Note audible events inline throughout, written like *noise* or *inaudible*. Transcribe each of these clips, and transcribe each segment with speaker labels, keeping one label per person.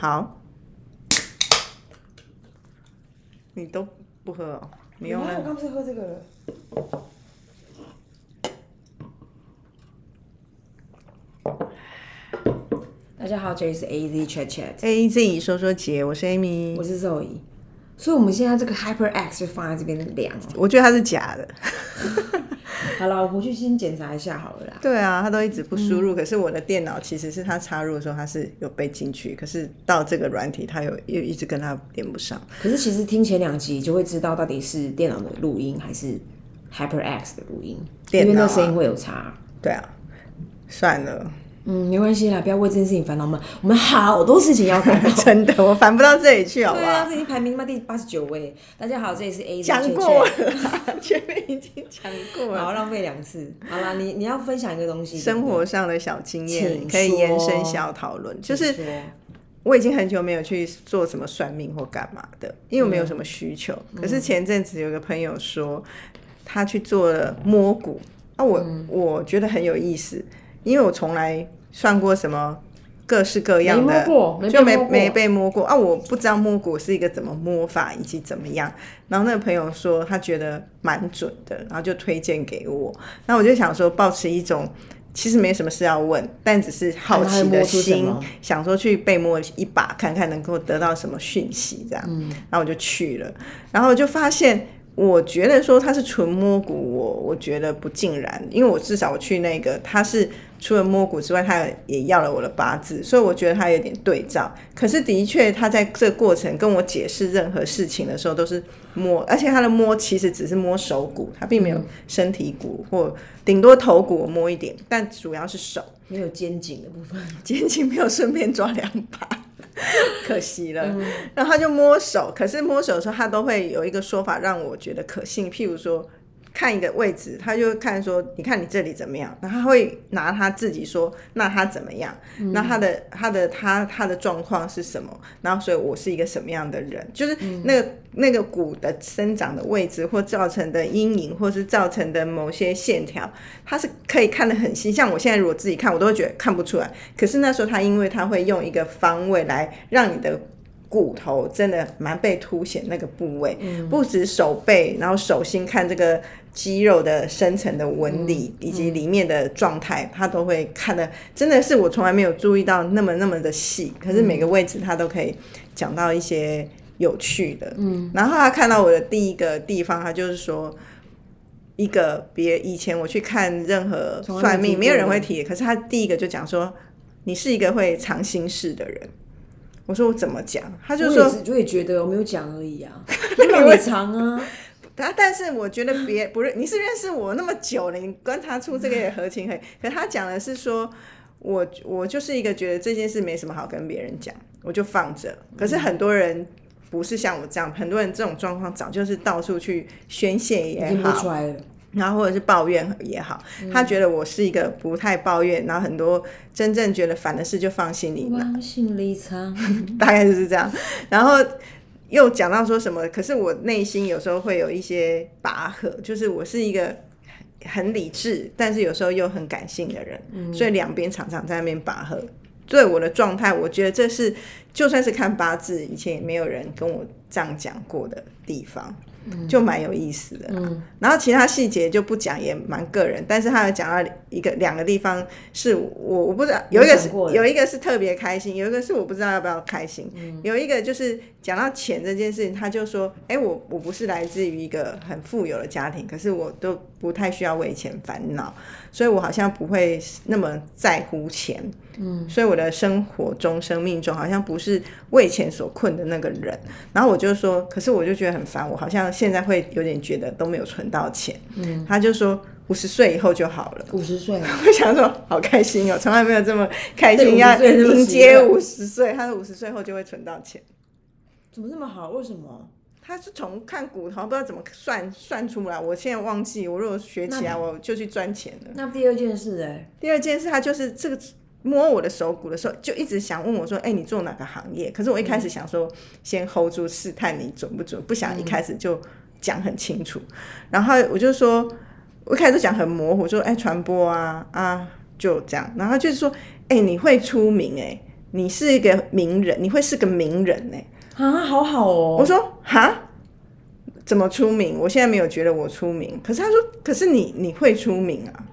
Speaker 1: 好。你都不喝哦？你用了
Speaker 2: 我刚不是喝这个了？大家好，这里是 A Z Chat
Speaker 1: Chat，A Z 说说姐，我是 Amy，
Speaker 2: 我是 Zoe。所以，我们现在这个 Hyper X 就放在这边量哦。
Speaker 1: 我觉得它是假的。
Speaker 2: 好了，我回去先检查一下好了啦。
Speaker 1: 对啊，他都一直不输入，可是我的电脑其实是他插入的时候他是有被进去，可是到这个软体它有又一直跟他连不上。
Speaker 2: 可是其实听前两集就会知道到底是电脑的录音还是 Hyper X 的录音，因为那声音会有差。
Speaker 1: 对啊，算了，
Speaker 2: 嗯，没关系啦，不要为这件事情烦恼。嘛我们好多事情要烦恼。*laughs*
Speaker 1: 真的我烦不到这里去，好不
Speaker 2: 对啊，已经排名嘛第八十九位。大家好，这里是 A
Speaker 1: 讲过了，*laughs* 前面已经讲过了。
Speaker 2: 好浪费两次。好啦，你你要分享一个东西，
Speaker 1: 生活上的小经验可以延伸
Speaker 2: 说
Speaker 1: 小讨论，就是我已经很久没有去做什么算命或干嘛的，因为我没有什么需求。可是前阵子有个朋友说，他去做了摸骨，啊我，我觉得很有意思，因为我从来算过什么各式各样的，就没没被摸过啊！我不知道摸骨是一个怎么摸法以及怎么样。然后那个朋友说他觉得蛮准的，然后就推荐给我。那我就想说，保持一种其实没什么事要问，但只是好奇的心，想说去被摸一把，看看能够得到什么讯息，这样。然后我就去了，然后就发现。我觉得说他是纯摸骨，我我觉得不尽然，因为我至少我去那个他是除了摸骨之外，他也要了我的八字，所以我觉得他有点对照。可是的确，他在这个过程跟我解释任何事情的时候都是摸，而且他的摸其实只是摸手骨，他并没有身体骨或顶多头骨我摸一点，但主要是手。
Speaker 2: 没有肩颈的部分。*laughs*
Speaker 1: 肩颈没有顺便抓两把，*laughs* 可惜了。然后他就摸手，可是摸手的时候，他都会有一个说法让我觉得可信。譬如说，看一个位置，他就看说，你看你这里怎么样？然后他会拿他自己说，那他怎么样？那他的他的他他的状况是什么？然后所以我是一个什么样的人？就是那个、那个骨的生长的位置或造成的阴影，或是造成的某些线条，他是可以看得很细。像我现在如果自己看，我都会觉得看不出来。可是那时候他因为他会用一个方位来让你的骨头真的蛮被凸显那个部位，不止手背，然后手心看这个肌肉的深层的纹理以及里面的状态，他都会看的，真的是我从来没有注意到那么那么的细。可是每个位置他都可以讲到一些有趣的，嗯，然后他看到我的第一个地方，他就是说。一个别以前我去看任何算命，没有人会提，可是他第一个就讲说你是一个会藏心事的人。我说我怎么讲？他就说
Speaker 2: 我也觉得我没有讲而已啊，就让你长啊。
Speaker 1: 他，但是我觉得别不认，你是认识我那么久了，你观察出这个也合情合理。*laughs* 可他讲的是说，我我就是一个觉得这件事没什么好跟别人讲，我就放着。可是很多人不是像我这样，很多人这种状况早就是到处去宣泄也好，
Speaker 2: 出来了，
Speaker 1: 然后或者是抱怨也好，他觉得我是一个不太抱怨，然后很多真正觉得烦的事就放心里
Speaker 2: 往心里藏。
Speaker 1: 大概就是这样。然后又讲到说什么，可是我内心有时候会有一些拔河，就是我是一个很理智，但是有时候又很感性的人，所以两边常常在那边拔河。对我的状态，我觉得这是就算是看八字，以前也没有人跟我这样讲过的地方。就蛮有意思的啦、然后其他细节就不讲，也蛮个人。但是他有讲到一个两个地方是我我不知道，有一个是有一个是特别开心，有一个是我不知道要不要开心。有一个就是讲到钱这件事情，他就说：“哎、我我不是来自于一个很富有的家庭，可是我都不太需要为钱烦恼，所以我好像不会那么在乎钱。嗯，所以我的生活中、生命中好像不是为钱所困的那个人。然后我就说，可是我就觉得很烦，我好像现在会有点觉得都没有存到钱。嗯，他就说五十岁以后就好了。
Speaker 2: 五十岁了，*laughs*
Speaker 1: 我想说，好开心哦，从来没有这么开心，要
Speaker 2: 50岁这么
Speaker 1: 迎接五十岁。他说五十岁后就会存到钱。
Speaker 2: 怎么那么好？为什么？
Speaker 1: 他是从看骨头，不知道怎么算算出来。我现在忘记，我如果学起来，我就去赚钱了。
Speaker 2: 那第二件事哎、
Speaker 1: 第二件事，他就是这个摸我的手骨的时候，就一直想问我说：“哎、你做哪个行业？”可是我一开始想说，先 hold 住试探你准不准，不想一开始就讲很清楚。然后我就说，我一开始讲很模糊，说：“哎、传播啊啊，就这样。”然后就是说：“哎、你会出名哎、你是一个名人，你会是个名人哎、
Speaker 2: 啊，好好哦。
Speaker 1: 我说哈，怎么出名？我现在没有觉得我出名，可是他说，可是你你会出名啊。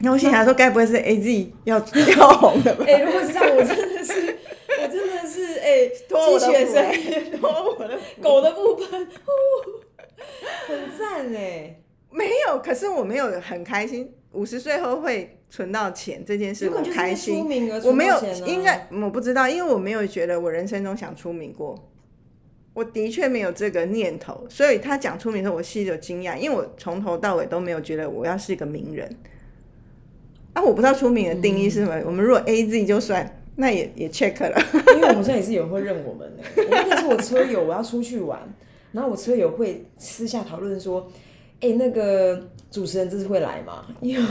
Speaker 1: 然后我心想说，该不会是 A Z 要要红的吧？*laughs*
Speaker 2: 哎、如果是这样，我真的是，我真的是哎，*laughs*
Speaker 1: 拖我的
Speaker 2: 鸡犬
Speaker 1: 福
Speaker 2: 声，
Speaker 1: 拖我的
Speaker 2: 狗的部分，呼很赞哎。
Speaker 1: 没有，可是我没有很开心。五十岁后会存到钱这件事，我开心。我没有应该我不知道，因为我没有觉得我人生中想出名过。我的确没有这个念头，所以他讲出名的时候，我心里有惊讶，因为我从头到尾都没有觉得我要是一个名人。啊，我不知道出名的定义是什么。我们如果 A Z 就算，那也也 check 了。*laughs*
Speaker 2: 因为我们现在也是有人会认我们呢。我那天是我车友，我要出去玩，然后我车友会私下讨论说，哎、那个主持人这次会来吗？因 *laughs* 为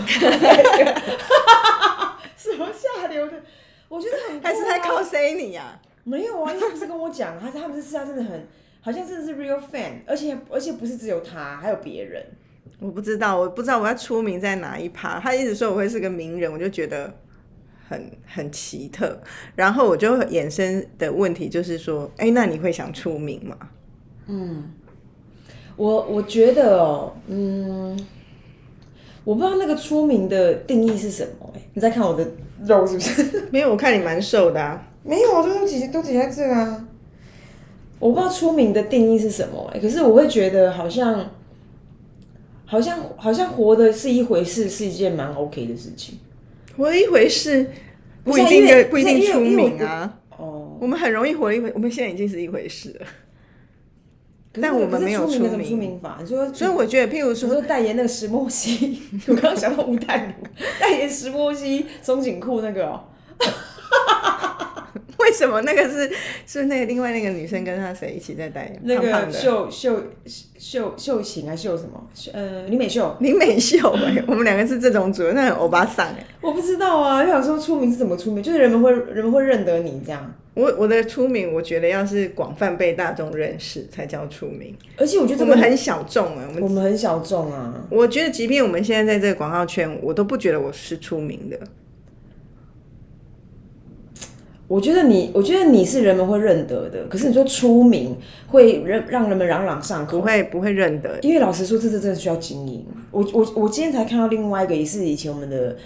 Speaker 2: 什么下流的，我觉得很、
Speaker 1: 还是他 cos 你呀、
Speaker 2: 没有啊，他不是跟我讲，他他们是私下真的很，好像真的是 real fan，而且而且不是只有他，还有别人。
Speaker 1: 我不知道，我不知道我要出名在哪一趴。他一直说我会是个名人，我就觉得很很奇特。然后我就衍生的问题就是说，哎、那你会想出名吗？
Speaker 2: 嗯我我觉得哦，嗯，我不知道那个出名的定义是什么、哎，你在看我的肉是不是？*laughs*
Speaker 1: 没有，我看你蛮瘦的啊。
Speaker 2: 没有，都挤都挤在这啊。我不知道出名的定义是什么、哎，可是我会觉得好像，好像好像活的是一回事，是一件蛮 OK 的事情。
Speaker 1: 活一回事，不一定的不一定出名啊。
Speaker 2: 哦，
Speaker 1: 我们很容易活一回，我们现在已经是一回事了。但我们没有
Speaker 2: 出名
Speaker 1: 出名
Speaker 2: 法？你说，
Speaker 1: 所以我觉得，譬如说，
Speaker 2: 说代言那个石墨烯，*laughs* 我刚刚想到吴淡如代言石墨烯松紧裤那个哦、
Speaker 1: 为什么那个是是那个另外那个女生跟她谁一起在代言？
Speaker 2: 那个秀秀秀秀琴还秀什么？呃，林美秀，
Speaker 1: 林美秀哎、*laughs* 我们两个是这种组合，那很欧巴桑哎、
Speaker 2: 我不知道啊。就想说出名是怎么出名，就是人们会人们会认得你这样。
Speaker 1: 我我的出名，我觉得要是广泛被大众认识才叫出名。
Speaker 2: 而且我觉得这个
Speaker 1: 我们很小众哎、我们
Speaker 2: 我们很小众啊。
Speaker 1: 我觉得即便我们现在在这个广告圈，我都不觉得我是出名的。
Speaker 2: 我觉得你，我觉得你是人们会认得的。可是你说出名会让让人们朗朗上口，
Speaker 1: 不会不会认得，
Speaker 2: 因为老实说，这这真的需要经营。我我我今天才看到另外一个，也是以前我们的，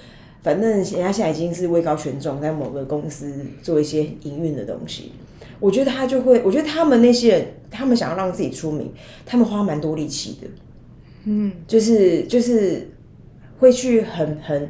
Speaker 2: 反正人家现在已经是位高权重，在某个公司做一些营运的东西。我觉得他就会，我觉得他们那些人，他们想要让自己出名，他们花蛮多力气的。嗯，就是就是会去很很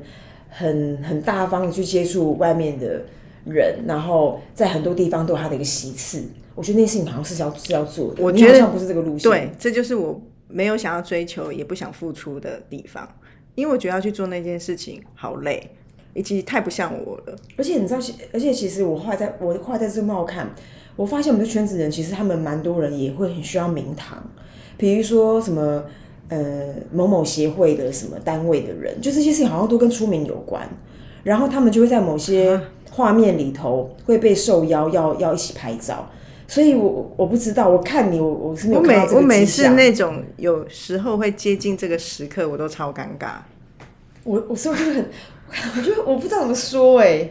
Speaker 2: 很很大方的去接触外面的人，然后在很多地方都有他的一个席次。我觉得那件事情好像是要是要做的，
Speaker 1: 我觉得
Speaker 2: 你好像不是这个路线。
Speaker 1: 对，这就是我没有想要追求，也不想付出的地方，因为我觉得要去做那件事情好累，以及太不像我了。
Speaker 2: 而且你知道，而且其实我后来在我后来在这冒看，我发现我们的圈子人其实他们蛮多人也会很需要名堂，比如说什么呃某某协会的什么单位的人，就这些事情好像都跟出名有关，然后他们就会在某些画面里头会被受邀要要一起拍照。所以我，我不知道，我看你，我我是没
Speaker 1: 我每
Speaker 2: 有看到这个
Speaker 1: 我每次那种有时候会接近这个时刻，我都超尴尬。
Speaker 2: 我我所以我就很，*laughs* 我就我不知道怎么说哎、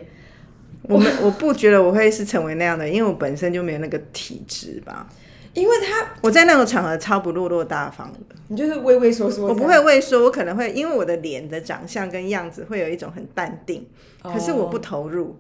Speaker 1: 我们我不觉得我会是成为那样的，因为我本身就没有那个体质吧。
Speaker 2: 因为他
Speaker 1: 我在那种场合超不落落大方的，
Speaker 2: 你就是畏畏缩缩，
Speaker 1: 我不会畏缩，我可能会因为我的脸的长相跟样子会有一种很淡定，可是我不投入，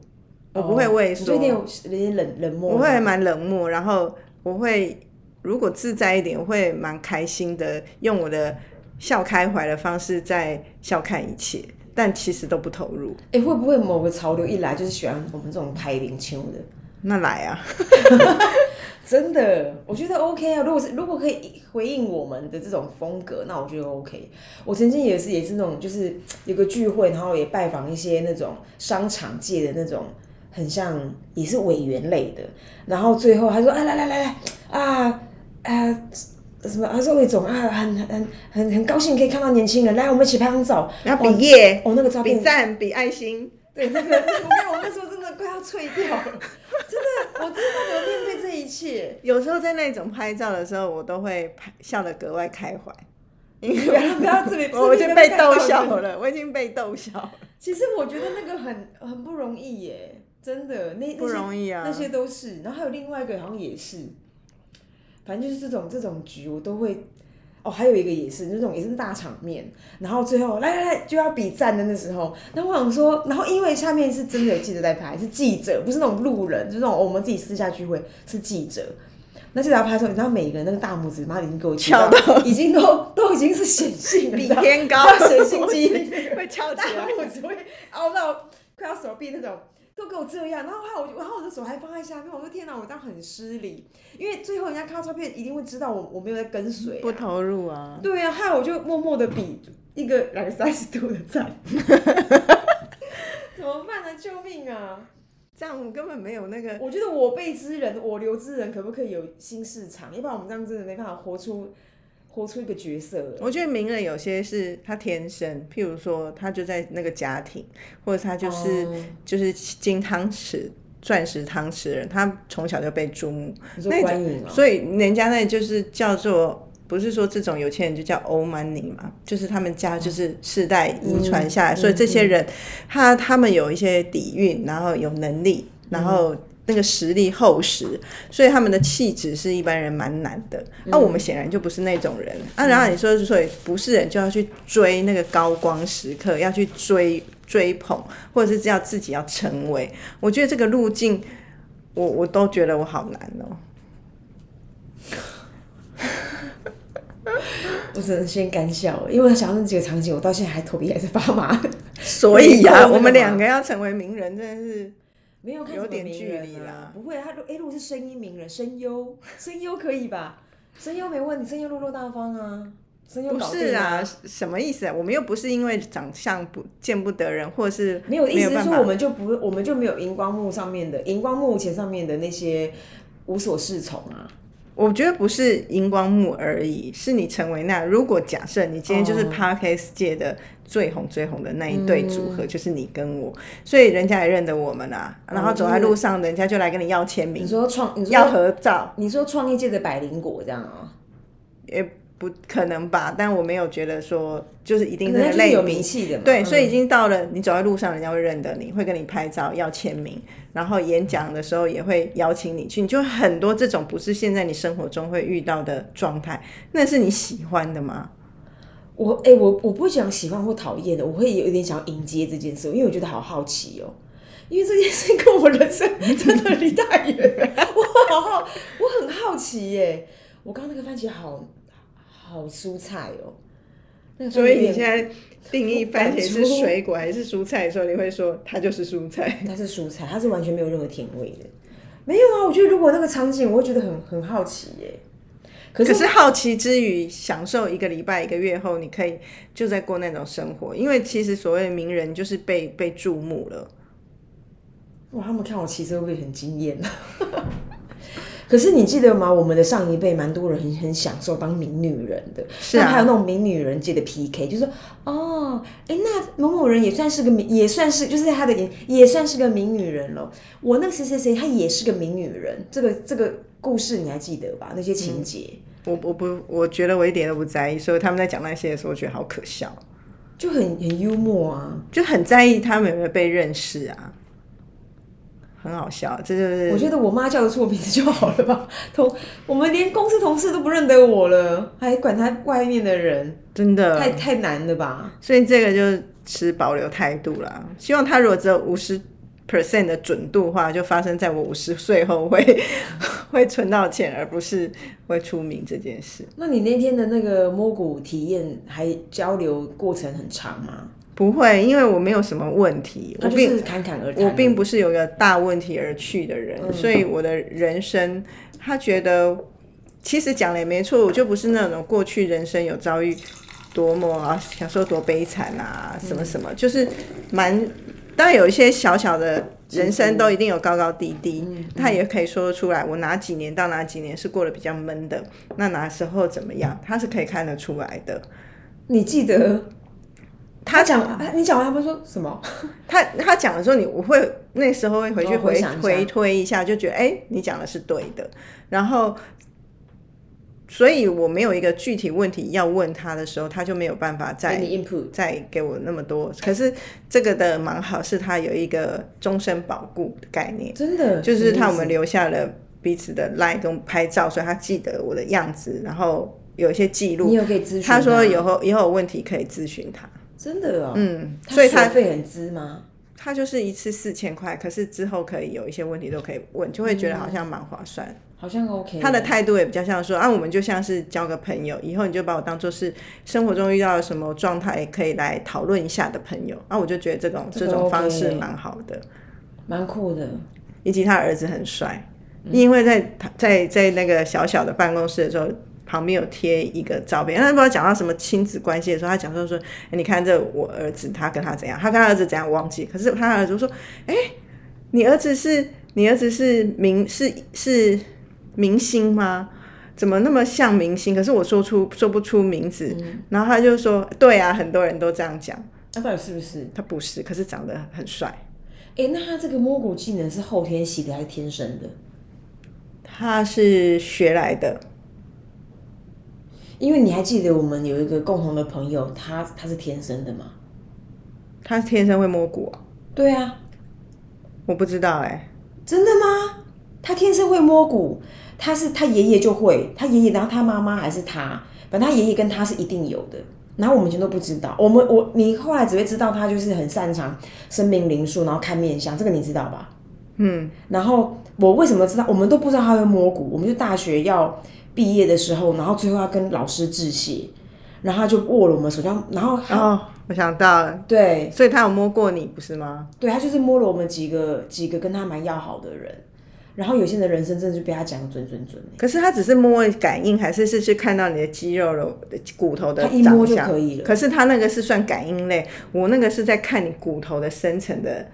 Speaker 1: 我不会畏缩，
Speaker 2: 哦你就有点有点冷冷漠，
Speaker 1: 我会蛮冷漠，然后我会如果自在一点，我会蛮开心的，用我的笑开怀的方式在笑看一切，但其实都不投入。
Speaker 2: 哎、会不会某个潮流一来就是喜欢我们这种拍零秋的？*laughs*
Speaker 1: 那来啊 *laughs* *laughs*
Speaker 2: 真的，我觉得 OK 啊。如果是如果可以回应我们的这种风格，那我觉得 OK。我曾经也是也是那种，就是有个聚会，然后也拜访一些那种商场界的那种，很像也是委员类的。然后最后他说：“啊，来来来来啊啊！”什么？他说魏总啊，很很很很高兴可以看到年轻人，来，我们一起拍张照。
Speaker 1: 然后比耶，
Speaker 2: 哦，那个照片
Speaker 1: 比赞，比爱心。
Speaker 2: 对，那个那个，我我那时候真的快要脆掉了，*laughs* 真的，我真的怎么面对这一切。
Speaker 1: 有时候在那种拍照的时候，我都会拍笑得格外开怀，*laughs* 因
Speaker 2: 不要不要这边，
Speaker 1: 为我已经被逗笑了，我已经被逗笑了。
Speaker 2: 其实我觉得那个很很不容易耶。真的那
Speaker 1: 不容易啊
Speaker 2: 那些都是。然后还有另外一个好像也是，反正就是这种这种局我都会。哦，还有一个也是那种也是大场面，然后最后来来来就要比赞的那时候，那我想说，然后因为下面是真的有记者在拍，是记者，不是那种路人，就是那种我们自己私下聚会是记者。那记者要拍的时候，你知道每个人那个大拇指妈已经给我
Speaker 1: 敲到，*laughs*
Speaker 2: 已经都都已经是显性了，
Speaker 1: 比天高，*laughs*
Speaker 2: 显性肌 *laughs*
Speaker 1: 会敲
Speaker 2: 大拇指会凹到快要手臂那种。都给我这样，然后还有，然后我的手还放在下面。我说天哪，我这样很失礼，因为最后人家看到照片一定会知道我我没有在跟随，
Speaker 1: 不投入啊。
Speaker 2: 对啊，害我就默默的比一个两个三十度的赞，*laughs* 怎么办呢？救命啊！
Speaker 1: 这样根本没有那个。
Speaker 2: 我觉得我辈之人，我留之人，可不可以有新市场？要不然我们这样真的没办法活出。活出一个角色，
Speaker 1: 我觉得名人有些是他天生，譬如说他就在那个家庭，或者他就是就是金汤匙、钻石汤匙人，他从小就被注目，
Speaker 2: 那种，
Speaker 1: 所以人家那就是叫做，不是说这种有钱人就叫 old money 嘛，就是他们家就是世代遗传下来，所以这些人他他们有一些底蕴，然后有能力，然后。那个实力厚实，所以他们的气质是一般人蛮难的。那我们显然就不是那种人啊。然后你说，所以不是人就要去追那个高光时刻，要去追追捧，或者是要自己要成为。我觉得这个路径，我我都觉得我好难哦。*laughs*
Speaker 2: 我只能先干笑，因为想到那几个场景，我到现在还头皮还是发麻。
Speaker 1: 所以 *laughs* 呀，我们两个要成为名人，真的是。
Speaker 2: 没有看什么名人啊，不会，他哎，如果是声音名人，声优，声优可以吧？声优没问题，声优落落大方啊，声优
Speaker 1: 不是啊，什么意思啊？我们又不是因为长相不见不得人，或者是
Speaker 2: 没有意思说我们就不，我们就没有荧光幕上面的荧光幕前上面的那些无所适从啊。
Speaker 1: 我觉得不是荧光幕而已，是你成为那。如果假设你今天就是 Parkes 界的最红最红的那一对组合，就是你跟我，所以人家也认得我们啊。然后走在路上，人家就来跟你要签名。
Speaker 2: 你说创，你说
Speaker 1: 要合照。
Speaker 2: 你说创意界的百灵果这样啊？
Speaker 1: 也。不可能吧？但我没有觉得说就是一定
Speaker 2: 是
Speaker 1: 类
Speaker 2: 有名气的嘛，
Speaker 1: 对，所以已经到了你走在路上，人家会认得你，会跟你拍照要签名，然后演讲的时候也会邀请你去，你就很多这种不是现在你生活中会遇到的状态，那是你喜欢的吗？
Speaker 2: 我哎，我我不会讲喜欢或讨厌的，我会有一点想要迎接这件事，因为我觉得好好奇哦，因为这件事跟我人生真的离太远，我好好，我很好奇耶，我刚刚那个番茄好。好蔬菜哦，
Speaker 1: 所以你现在定义 *laughs* 番茄是水果还是蔬菜的时候，你会说它就是蔬菜？*laughs*
Speaker 2: 它是蔬菜，它是完全没有任何甜味的。没有啊，我觉得如果那个场景，我会觉得很很好奇耶。
Speaker 1: 可是好奇之余，享受一个礼拜、一个月后，你可以就在过那种生活，因为其实所谓的名人就是被被注目了。
Speaker 2: 哇，他们看我骑车会不会很惊艳呢？*laughs* 可是你记得吗？我们的上一辈蛮多人很很享受当名女人的，
Speaker 1: 是啊，
Speaker 2: 还有那种名女人界的 PK，就是说，哦，哎，那某某人也算是个名，也算是就是他的也也算是个名女人了。我那个谁谁谁，她也是个名女人。这个这个故事你还记得吧？那些情节，
Speaker 1: 我我不我觉得我一点都不在意，所以他们在讲那些的时候，我觉得好可笑，
Speaker 2: 就很很幽默啊，
Speaker 1: 就很在意他们有没有被认识啊。很好笑，这就是
Speaker 2: 我觉得我妈叫得出我名字就好了吧。*laughs* 同我们连公司同事都不认得我了，还管他外面的人，
Speaker 1: 真的
Speaker 2: 太太难了吧？
Speaker 1: 所以这个就持保留态度啦。希望他如果只有五十 percent 的准度的话，就发生在我五十岁后会 *laughs* 会存到钱，而不是会出名这件事。
Speaker 2: 那你那天的那个摸骨体验还交流过程很长吗？
Speaker 1: 不会，因为我没有什么问题，我并
Speaker 2: 侃侃而谈。
Speaker 1: 我并不是有个大问题而去的人，所以我的人生，他觉得其实讲了也没错，我就不是那种过去人生有遭遇多么啊，小时候多悲惨啊，什么什么，就是蛮当然有一些小小的人生都一定有高高低低，他也可以说得出来，我哪几年到哪几年是过得比较闷的，那哪时候怎么样，他是可以看得出来的。
Speaker 2: 你记得？他讲，你讲完他们说什么？*laughs*
Speaker 1: 他他讲的时候，你我会那时候会回去回回推一下，就觉得哎，你讲的是对的。然后所以我没有一个具体问题要问他的时候，他就没有办法再
Speaker 2: 给你 input，
Speaker 1: 再给我那么多。可是这个的蛮好，是他有一个终身保固的概念，
Speaker 2: 真的
Speaker 1: 就是他我们留下了彼此的 line 跟拍照，所以他记得我的样子，然后有一些记
Speaker 2: 你
Speaker 1: 录。
Speaker 2: 有可以咨询
Speaker 1: 他说
Speaker 2: 吗
Speaker 1: 以后以后有问题可以咨询他。
Speaker 2: 真的哦，
Speaker 1: 嗯，所以他
Speaker 2: 费很资吗？
Speaker 1: 他就是一次四千块，可是之后可以有一些问题都可以问，就会觉得好像蛮划算。
Speaker 2: 好像 OK。
Speaker 1: 他的态度也比较像说啊，我们就像是交个朋友，以后你就把我当做是生活中遇到了什么状态可以来讨论一下的朋友。啊，我就觉得这种
Speaker 2: 这个
Speaker 1: 这种方式蛮好的，
Speaker 2: 蛮酷的，
Speaker 1: 以及他儿子很帅，因为在他在在那个小小的办公室的时候。旁边有贴一个照片，他不知道讲到什么亲子关系的时候，他讲说说，哎、你看这我儿子他跟他怎样，他跟他儿子怎样忘记，可是他儿子说，哎、你儿子是你儿子是明是是明星吗？怎么那么像明星？可是我说出说不出名字，然后他就说，对啊，很多人都这样讲，
Speaker 2: 那到底是不是？
Speaker 1: 他不是，可是长得很帅。
Speaker 2: 哎、那他这个摸骨技能是后天习的还是天生的？
Speaker 1: 他是学来的，
Speaker 2: 因为你还记得我们有一个共同的朋友，他他是天生的吗？
Speaker 1: 他天生会摸骨、啊，
Speaker 2: 对啊，
Speaker 1: 我不知道哎、
Speaker 2: 真的吗？他天生会摸骨，他是他爷爷就会，他爷爷，然后他妈妈还是他，反正他爷爷跟他是一定有的。然后我们以前都不知道，我们我你后来只会知道他就是很擅长生命灵数，然后看面相，这个你知道吧？
Speaker 1: 嗯，
Speaker 2: 然后我为什么知道？我们都不知道他会摸骨，我们就大学要毕业的时候，然后最后要跟老师致谢，然后他就握了我们手，这样，然后他、
Speaker 1: 哦，我想到了，
Speaker 2: 对
Speaker 1: 所以他有摸过你不是吗？
Speaker 2: 对，他就是摸了我们几个几个跟他蛮要好的人，然后有些人的人生真的就被他讲得准准准。
Speaker 1: 可是他只是摸感应，还是是去看到你的肌肉的骨头的
Speaker 2: 他一摸就可以了
Speaker 1: 可是他那个是算感应类，我那个是在看你骨头的深层的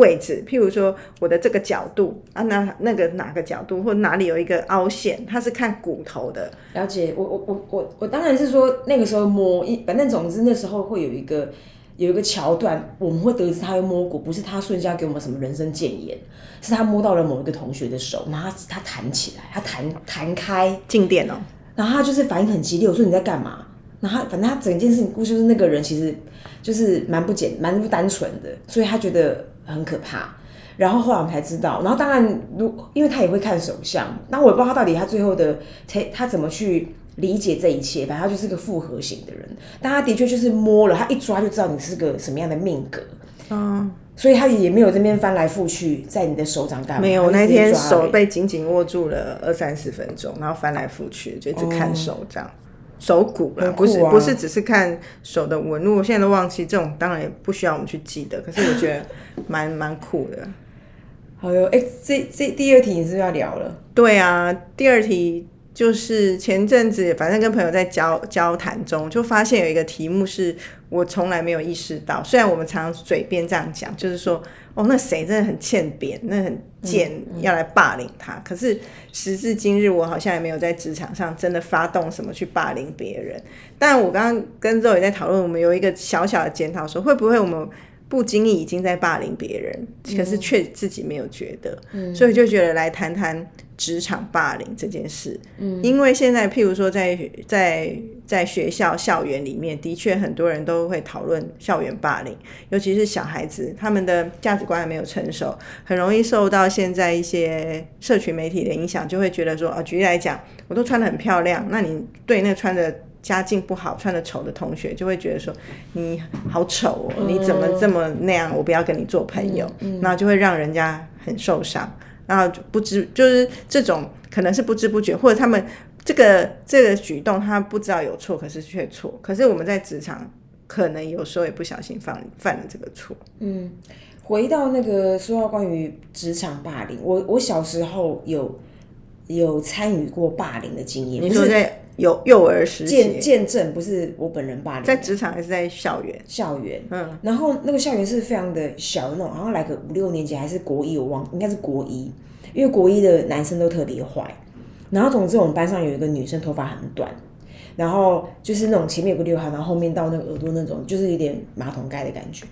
Speaker 1: 位置，譬如说我的这个角度啊，那那个哪个角度或哪里有一个凹陷，它是看骨头的。
Speaker 2: 了解，我我我我我当然是说那个时候摸，一反正总之那时候会有一个有一个桥段，我们会得知他会摸骨，不是他瞬间要给我们什么人生谏言，是他摸到了某一个同学的手，然后他他弹起来，他弹弹开，
Speaker 1: 静电哦，
Speaker 2: 然后他就是反应很激烈，我说你在干嘛？然后他反正他整件事情故事就是那个人其实就是蛮不简蛮不单纯的，所以他觉得很可怕。然后后来我们才知道，然后当然如因为他也会看手相，那我也不知道他到底他最后的他他怎么去理解这一切，反正他就是个复合型的人，但他的确就是摸了，他一抓就知道你是个什么样的命格，
Speaker 1: 嗯，
Speaker 2: 所以他也没有这边翻来覆去在你的手掌干嘛，
Speaker 1: 没有，那天手被紧紧握住了二三十分钟，然后翻来覆去，就一直看手这样。手骨
Speaker 2: 了，啊
Speaker 1: 不是不是只是看手的纹路，我现在都忘记这种，当然也不需要我们去记得，可是我觉得蛮蛮酷的。
Speaker 2: 好哟，哎，这这第二题你是不是要聊了？
Speaker 1: 对啊，第二题就是前阵子反正跟朋友在交交谈中，就发现有一个题目是我从来没有意识到，虽然我们常常嘴边这样讲，就是说哦那谁真的很欠扁，那很贱，要来霸凌他。可是时至今日，我好像也没有在职场上真的发动什么去霸凌别人。但我刚刚跟周也在讨论，我们有一个小小的检讨，说会不会我们不经意已经在霸凌别人，可是却自己没有觉得，所以就觉得来谈谈职场霸凌这件事。嗯，因为现在譬如说在在在学校校园里面，的确很多人都会讨论校园霸凌，尤其是小孩子，他们的价值观还没有成熟，很容易受到现在一些社群媒体的影响，就会觉得说，啊，举例来讲，我都穿的很漂亮，那你对那个穿的。家境不好、穿的丑的同学就会觉得说你好丑哦，你怎么这么那样？我不要跟你做朋友，然后就会让人家很受伤，然后就不知就是这种可能是不知不觉，或者他们这个这个举动他不知道有错，可是却错。可是我们在职场可能有时候也不小心犯犯了这个错。
Speaker 2: 嗯，回到那个说到关于职场霸凌，我我小时候有有参与过霸凌的经验，
Speaker 1: 你说在有幼儿时
Speaker 2: 见
Speaker 1: 期，
Speaker 2: 见证，不是我本人霸凌，
Speaker 1: 在职场还是在校园？
Speaker 2: 校园，
Speaker 1: 嗯，
Speaker 2: 然后那个校园是非常的小的那种，好像来个五六年级还是国一，我忘，应该是国一，因为国一的男生都特别坏。然后总之我们班上有一个女生头发很短，然后就是那种前面有个刘海，然后后面到那个耳朵那种，就是有点马桶盖的感觉。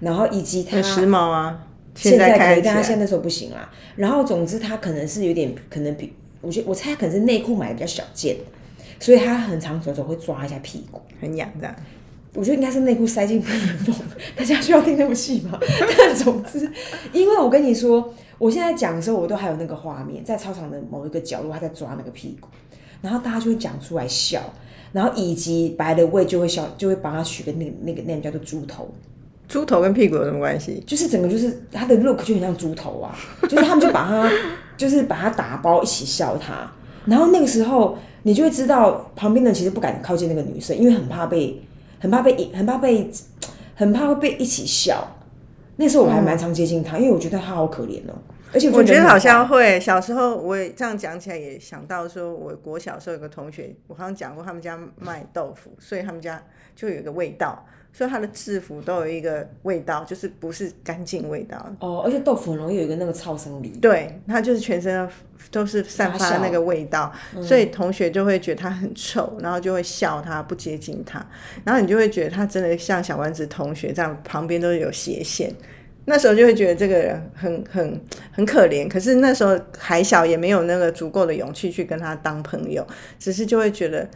Speaker 2: 然后以及她
Speaker 1: 很时髦啊。
Speaker 2: 现在可以，但她现在那时候不行啦。然后总之她可能是有点可能比我觉得我猜她可能是内裤买的比较小件，所以他很常走走会抓一下屁股。
Speaker 1: 很痒这样。
Speaker 2: 我觉得应该是内裤塞进屁眼缝，大家需要听那么细吗？*laughs* 但总之，因为我跟你说，我现在讲的时候，我都还有那个画面，在操场的某一个角落，他在抓那个屁股，然后大家就会讲出来笑，然后以及白的胃就会笑，就会帮他取个那那个 name 叫做猪头，
Speaker 1: 猪头跟屁股有什么关系？
Speaker 2: 就是整个就是他的 look 就很像猪头啊，就是他们就把他就是把他打包一起笑他，然后那个时候你就会知道旁边的人其实不敢靠近那个女生，因为很怕被。很怕被很怕被很怕会被一起笑。那时候我还蛮常接近她，因为我觉得她好可怜哦。而且
Speaker 1: 我觉得好像会小时候，我也这样讲起来也想到说，我国小时候有个同学，我好像讲过他们家卖豆腐，所以他们家就有一个味道。所以他的制服都有一个味道，就是不是干净味道
Speaker 2: 哦。而且豆腐很容易有一个那个超生理，
Speaker 1: 对，它就是全身都是散发那个味道，所以同学就会觉得它很臭，然后就会笑他，不接近他。然后你就会觉得他真的像小丸子同学这样，旁边都是有斜线。那时候就会觉得这个人很很很可怜，可是那时候还小，也没有那个足够的勇气去跟他当朋友，只是就会觉得。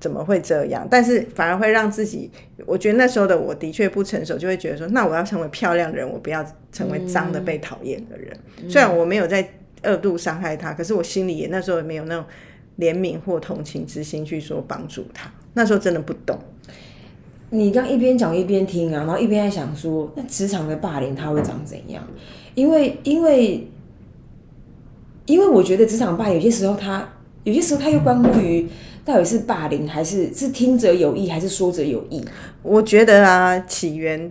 Speaker 1: 怎么会这样？但是反而会让自己，我觉得那时候的我的确不成熟，就会觉得说，那我要成为漂亮的人，我不要成为脏的被讨厌的人。虽然我没有在恶度伤害他，可是我心里也那时候也没有那种怜悯或同情之心去说帮助他。那时候真的不懂。
Speaker 2: 你刚一边讲一边听啊，然后一边在想说，那职场的霸凌它会长怎样？因为因为因为我觉得职场霸有些时候它有些时候它又关乎于。到底是霸凌还是是听者有意还是说者有意？
Speaker 1: 我觉得啊，起源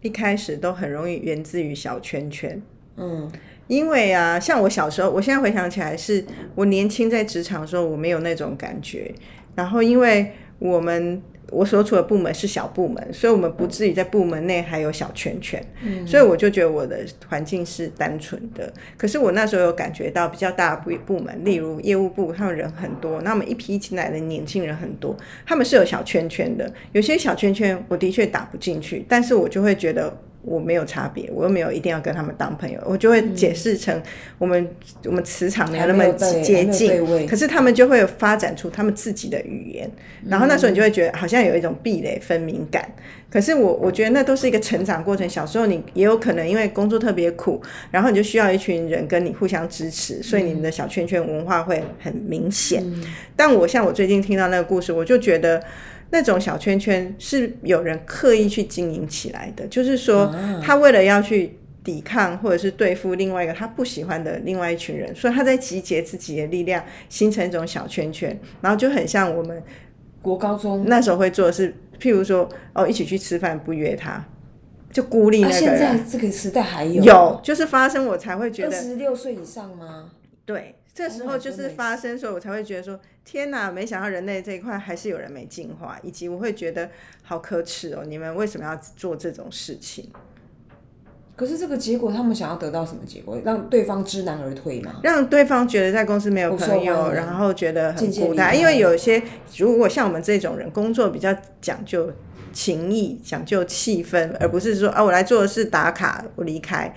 Speaker 1: 一开始都很容易源自于小圈圈。嗯，因为啊，像我小时候，我现在回想起来，是我年轻在职场的时候，我没有那种感觉。然后，因为我们。我所处的部门是小部门，所以我们不至于在部门内还有小圈圈，所以我就觉得我的环境是单纯的。可是我那时候有感觉到比较大部部门，例如业务部，他们人很多，那么一批进来的年轻人很多，他们是有小圈圈的。有些小圈圈我的确打不进去，但是我就会觉得。我没有差别，我又没有一定要跟他们当朋友，我就会解释成我们我们磁场没有那么接近，可是他们就会发展出他们自己的语言，然后那时候你就会觉得好像有一种壁垒分明感。可是我我觉得那都是一个成长过程，小时候你也有可能因为工作特别苦，然后你就需要一群人跟你互相支持，所以你们的小圈圈文化会很明显。但我像我最近听到那个故事，我就觉得。那种小圈圈是有人刻意去经营起来的，就是说他为了要去抵抗或者是对付另外一个他不喜欢的另外一群人，所以他在集结自己的力量，形成一种小圈圈，然后就很像我们
Speaker 2: 国高中
Speaker 1: 那时候会做的是，譬如说哦一起去吃饭不约他，就孤立那个人。
Speaker 2: 现在这个时代还有
Speaker 1: 有，就是发生我才会觉得
Speaker 2: 二十六岁以上吗？
Speaker 1: 对。这时候就是发生，所以我才会觉得说，天哪！没想到人类这一块还是有人没进化，以及我会觉得好可耻哦！你们为什么要做这种事情？
Speaker 2: 可是这个结果，他们想要得到什么结果？让对方知难而退吗？
Speaker 1: 让对方觉得在公司没有朋友，然后觉得很孤单。因为有些如果像我们这种人，工作比较讲究情谊、讲究气氛，而不是说啊，我来做的是打卡，我离开。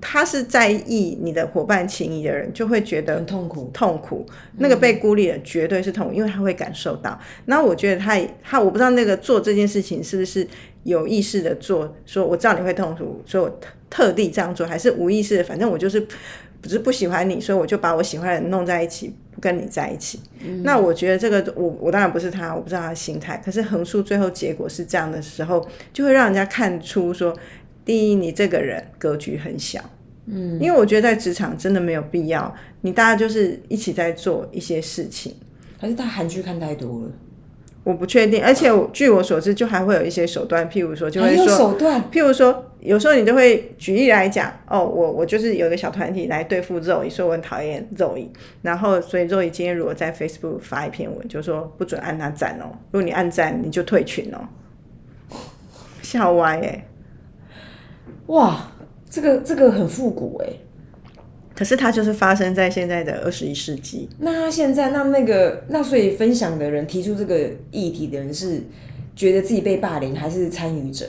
Speaker 1: 他是在意你的伙伴情谊的人，就会觉得
Speaker 2: 很痛苦。
Speaker 1: 痛苦，那个被孤立的绝对是痛苦，因为他会感受到。那我觉得他他，我不知道那个做这件事情是不是有意识的做，说我知道你会痛苦，所以我特特地这样做，还是无意识的，反正我就是不是不喜欢你，所以我就把我喜欢的人弄在一起，不跟你在一起。那我觉得这个，我我当然不是他，我不知道他的心态。可是横竖最后结果是这样的时候，就会让人家看出说。第一，你这个人格局很小，嗯，因为我觉得在职场真的没有必要，你大家就是一起在做一些事情，
Speaker 2: 还是他韩剧看太多了，
Speaker 1: 我不确定。而且据我所知，就还会有一些手段，譬如说就会说
Speaker 2: 手段，
Speaker 1: 譬如说有时候你就会举例来讲，哦，我我就是有一个小团体来对付肉所以我很讨厌肉姨，然后所以肉姨今天如果在 Facebook 发一篇文，就说不准按他赞哦，如果你按赞，你就退群哦，*laughs* 笑歪哎。
Speaker 2: 哇，这个这个很复古哎，
Speaker 1: 可是它就是发生在现在的二十一世纪。
Speaker 2: 那他现在那那个那所以分享的人提出这个议题的人是觉得自己被霸凌还是参与者？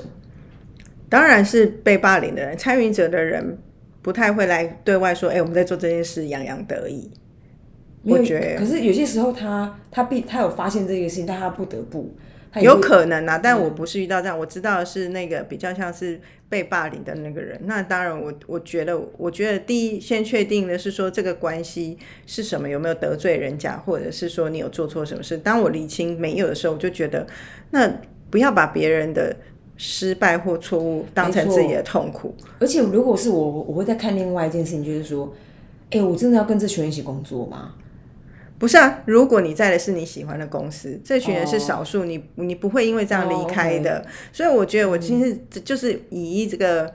Speaker 1: 当然是被霸凌的人，参与者的人不太会来对外说，哎，我们在做这件事，洋洋得意。我觉得
Speaker 2: 可是有些时候他他必他有发现这个事情，但他不得不，
Speaker 1: 有可能啊，但我不是遇到这样，我知道的是那个比较像是被霸凌的那个人。那当然我，我觉得，我觉得第一先确定的是说这个关系是什么，有没有得罪人家，或者是说你有做错什么事。当我理清没有的时候，我就觉得那不要把别人的失败或错误当成自己的痛苦。
Speaker 2: 而且如果是我，我会再看另外一件事情，就是说，哎、我真的要跟这群人一起工作吗？
Speaker 1: 不是啊，如果你在的是你喜欢的公司，这群人是少
Speaker 2: 哦
Speaker 1: 数，你你不会因为这样离开的。所以我觉得我今天是就是以这个。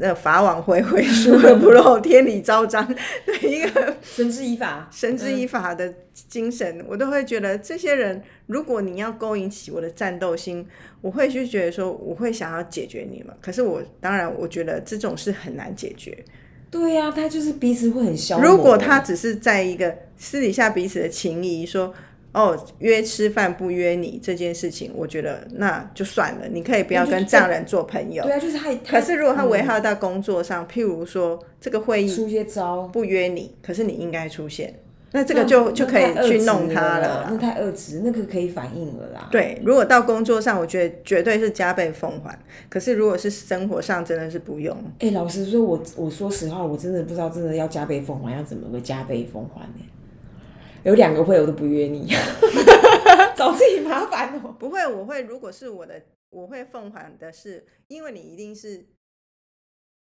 Speaker 1: 那法网恢恢，疏而不漏，天理昭彰的一个 *laughs*
Speaker 2: 绳之以法，
Speaker 1: 绳之以法的精神，我都会觉得这些人，如果你要勾引起我的战斗心，我会去觉得说，我会想要解决你们。可是我当然，我觉得这种事很难解决。
Speaker 2: 对呀、他就是彼此会很消磨。
Speaker 1: 如果他只是在一个私底下彼此的情谊，说哦约吃饭不约你这件事情，我觉得那就算了，你可以不要跟这样人做朋友。
Speaker 2: 对啊，就是他，
Speaker 1: 可是如果他危害到工作上，譬如说这个会议
Speaker 2: 出些招，
Speaker 1: 不约你，可是你应该出现，那这个就就可以去弄它
Speaker 2: 了。那太恶值，那个可以反应了啦。
Speaker 1: 对，如果到工作上，我觉得绝对是加倍奉还。可是如果是生活上，真的是不用。
Speaker 2: 哎、老实说，我我说实话，我真的不知道，真的要加倍奉还，要怎么个加倍奉还呢？有两个会我都不约你，*laughs* *laughs* 找自己麻烦哦。
Speaker 1: 不会，我会，如果是我的，我会奉还的是，因为你一定是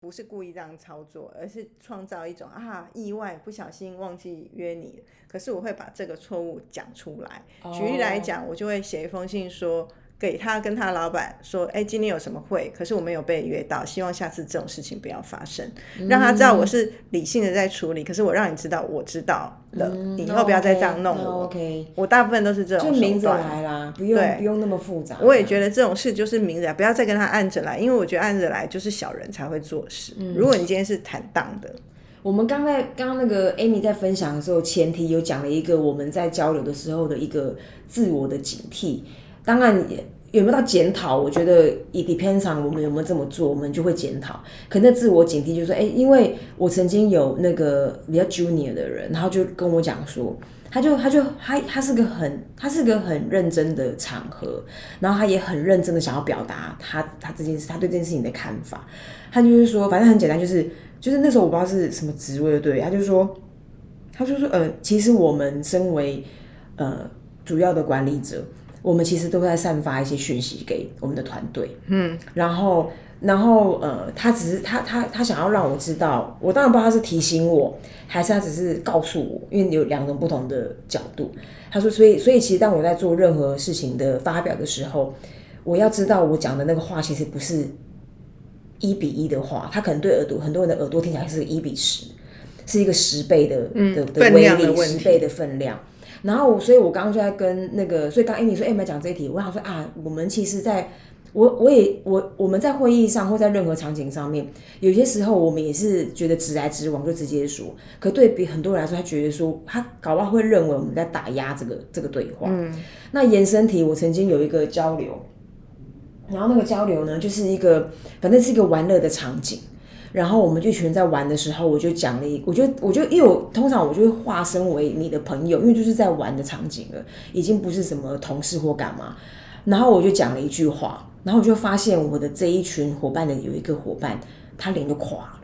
Speaker 1: 不是故意这样操作，而是创造一种啊意外，不小心忘记约你。可是我会把这个错误讲出来。举例来讲，我就会写一封信说。给他跟他老板说，哎，今天有什么会？可是我没有被约到，希望下次这种事情不要发生，让他知道我是理性的在处理。可是我让你知道，我知道了，以后不要再这样弄
Speaker 2: 那
Speaker 1: 我。
Speaker 2: OK，
Speaker 1: 我大部分都是这种
Speaker 2: 就明着。来啦，不用
Speaker 1: 对
Speaker 2: 不用那么复杂。
Speaker 1: 我也觉得这种事就是明着，不要再跟他按着来，因为我觉得按着来就是小人才会做事。如果你今天是坦荡的，
Speaker 2: 我们刚才刚刚那个 Amy 在分享的时候，前提有讲了一个我们在交流的时候的一个自我的警惕。当然也有没有到检讨，我觉得以 depends on 我们有没有这么做，我们就会检讨。可那自我警惕就是说，哎、因为我曾经有那个比较 junior 的人，然后就跟我讲说。他就他就他他是个很他是个很认真的场合，然后他也很认真的想要表达他他这件事他对这件事情的看法。他就是说，反正很简单，就是就是那时候我不知道是什么职位的，对，他就说，他就说，呃，其实我们身为呃主要的管理者，我们其实都在散发一些讯息给我们的团队，嗯，然后然后呃，他只是他他他想要让我知道，我当然不知道他是提醒我，还是他只是告诉我，因为有两种不同的角度。他说，所以所以其实当我在做任何事情的发表的时候，我要知道我讲的那个话其实不是一比一的话，他可能对耳朵很多人的耳朵听起来是一比十，是一个十倍的的的
Speaker 1: 分
Speaker 2: 威力，十倍的分量。然后，所以我刚刚就在跟那个，所以刚 Amy 说，哎，我们讲这一题，我想说啊，我们其实在，我我也我我们在会议上或在任何场景上面，有些时候我们也是觉得直来直往就直接说，可对比很多人来说，他觉得说他搞不好会认为我们在打压这个这个对话。嗯，那延伸题，我曾经有一个交流，然后那个交流呢，就是一个反正是一个玩乐的场景。然后我们就一群人在玩的时候，我就讲了一，我就我就因为我通常我就会化身为你的朋友，因为就是在玩的场景了，已经不是什么同事或干嘛。然后我就讲了一句话，然后我就发现我的这一群伙伴的有一个伙伴，他脸就垮了，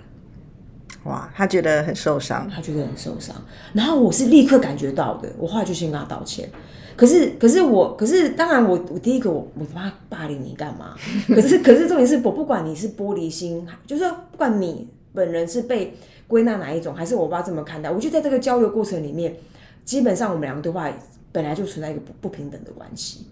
Speaker 1: 哇，他觉得很受伤。
Speaker 2: 他觉得很受伤。然后我是立刻感觉到的，我后来就先跟他道歉。可是，可是我，可是当然我，我第一个我我他妈霸凌你干嘛？*laughs* 可是，可是重点是我不管你是玻璃心，就是说不管你本人是被归纳哪一种，还是我爸这么看待。我就在这个交流过程里面，基本上我们两个对话本来就存在一个不不平等的关系，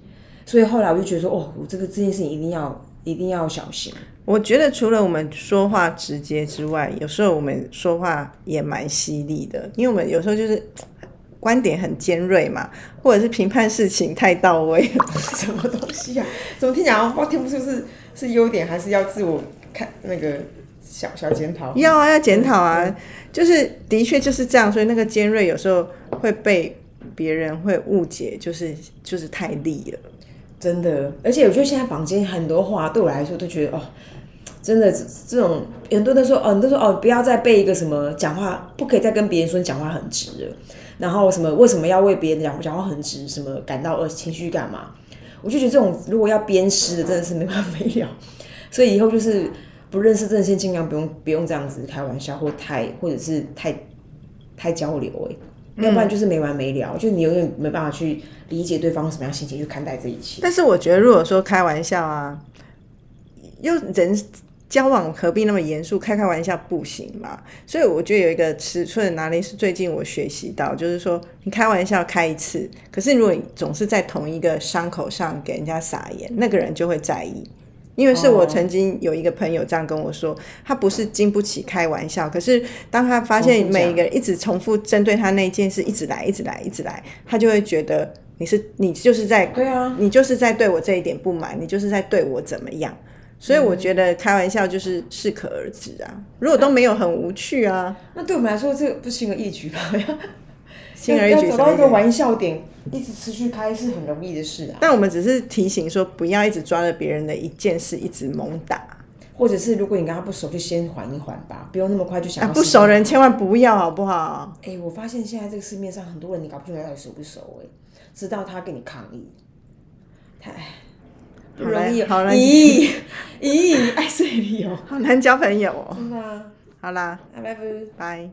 Speaker 2: 所以后来我就觉得说，哦，我这个这件事情一定要一定要小心。
Speaker 1: 我觉得除了我们说话直接之外，有时候我们说话也蛮犀利的，因为我们有时候就是观点很尖锐嘛，或者是评判事情太到位了。*laughs*
Speaker 2: 什么东西啊？怎么听起来好像听不出是是优点，还是要自我看那个小小检讨？
Speaker 1: 要啊，要检讨啊，就是的确就是这样，所以那个尖锐有时候会被别人会误解，就是就是太利了。
Speaker 2: 真的，而且我觉得现在坊间很多话对我来说都觉得哦，真的这这种很多人都说哦，你都说哦，不要再被一个什么讲话，不可以再跟别人说你讲话很直了。然后什么为什么要为别人讲讲话很直，什么感到呃情绪干嘛？我就觉得这种如果要鞭尸的，真的是没完没了。所以以后就是不认识，真的先尽量不用不用这样子开玩笑，或太或者是太太交流哎、要不然就是没完没了，就你永远没办法去理解对方什么样心情去看待这一切。
Speaker 1: 但是我觉得，如果说开玩笑啊，又人交往何必那么严肃？开开玩笑不行嘛？所以我觉得有一个尺寸哪里是最近我学习到，就是说你开玩笑开一次，可是如果你总是在同一个伤口上给人家撒盐，那个人就会在意。因为是我曾经有一个朋友这样跟我说，他不是经不起开玩笑，可是当他发现每一个人一直重复针对他那件事，一直来，一直来，一直来，他就会觉得你是你就是在
Speaker 2: 对啊，
Speaker 1: 你就是在对我这一点不满，你就是在对我怎么样。所以我觉得开玩笑就是适可而止啊，如果都没有很无趣啊，
Speaker 2: 那对我们来说，这个不轻而易举吧？*laughs*
Speaker 1: 轻而易举
Speaker 2: 要找到一个玩笑点，一直持续开是很容易的事啊。
Speaker 1: 但我们只是提醒说，不要一直抓着别人的一件事一直猛打
Speaker 2: 或者是如果你跟他不熟，就先缓一缓吧，不用那么快就想
Speaker 1: 啊！不熟人千万不要，好不好？
Speaker 2: 哎、我发现现在这个市面上很多人，你搞不清楚到底熟不熟、哎，直到他跟你抗议，太不容易哦。
Speaker 1: 好难
Speaker 2: 咦咦，爱睡你哦，
Speaker 1: 好难交朋友哦。
Speaker 2: 真的啊，
Speaker 1: 好啦，
Speaker 2: 拜拜。
Speaker 1: 拜。